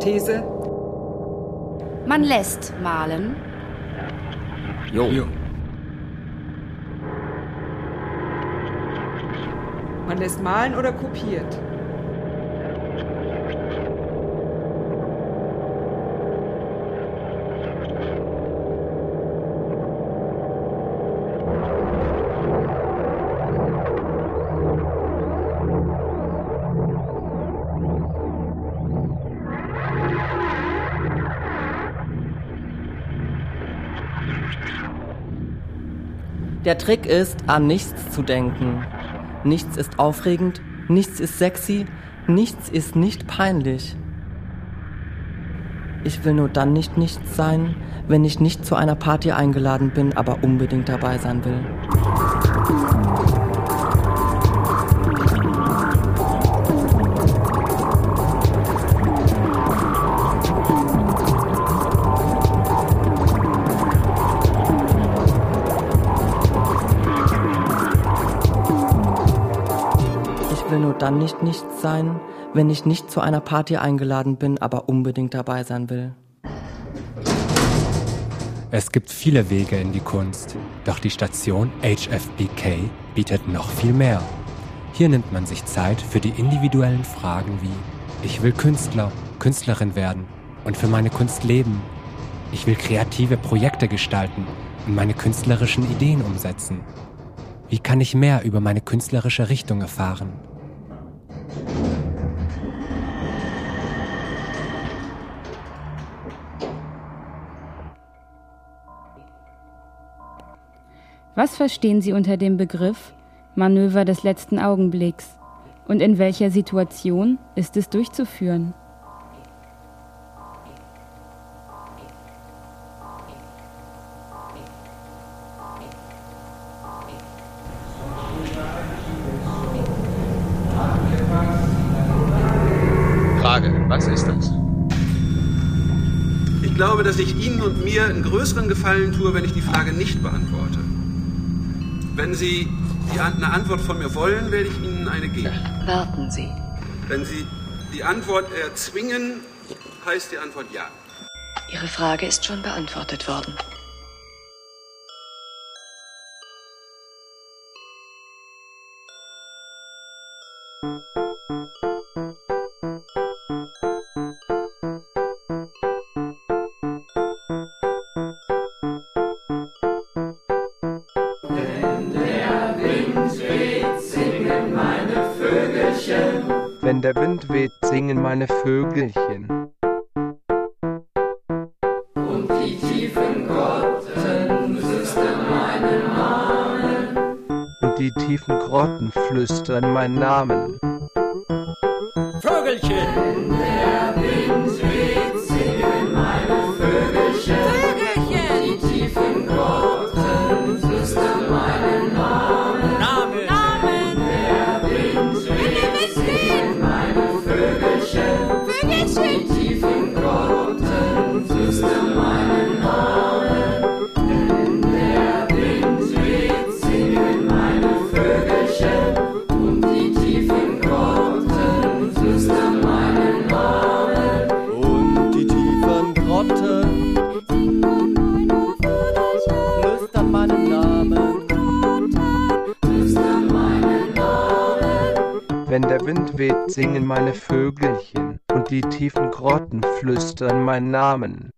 These? Man lässt malen. Jo. jo. Man lässt malen oder kopiert? Der Trick ist, an nichts zu denken. Nichts ist aufregend, nichts ist sexy, nichts ist nicht peinlich. Ich will nur dann nicht nichts sein, wenn ich nicht zu einer Party eingeladen bin, aber unbedingt dabei sein will. Will nur dann nicht nichts sein, wenn ich nicht zu einer Party eingeladen bin, aber unbedingt dabei sein will. Es gibt viele Wege in die Kunst, doch die Station HFBK bietet noch viel mehr. Hier nimmt man sich Zeit für die individuellen Fragen wie Ich will Künstler, Künstlerin werden und für meine Kunst leben. Ich will kreative Projekte gestalten und meine künstlerischen Ideen umsetzen. Wie kann ich mehr über meine künstlerische Richtung erfahren? Was verstehen Sie unter dem Begriff Manöver des letzten Augenblicks und in welcher Situation ist es durchzuführen? Frage, was ist das? Ich glaube, dass ich Ihnen und mir einen größeren Gefallen tue, wenn ich die Frage nicht beantworte. Wenn Sie eine Antwort von mir wollen, werde ich Ihnen eine geben. Warten Sie. Wenn Sie die Antwort erzwingen, heißt die Antwort ja. Ihre Frage ist schon beantwortet worden. Wenn der Wind weht, singen meine Vögelchen. Und die tiefen Grotten flüstern meinen Namen. Und Wenn der Wind weht, singen meine Vögelchen. Und die tiefen Grotten flüstern meinen Namen.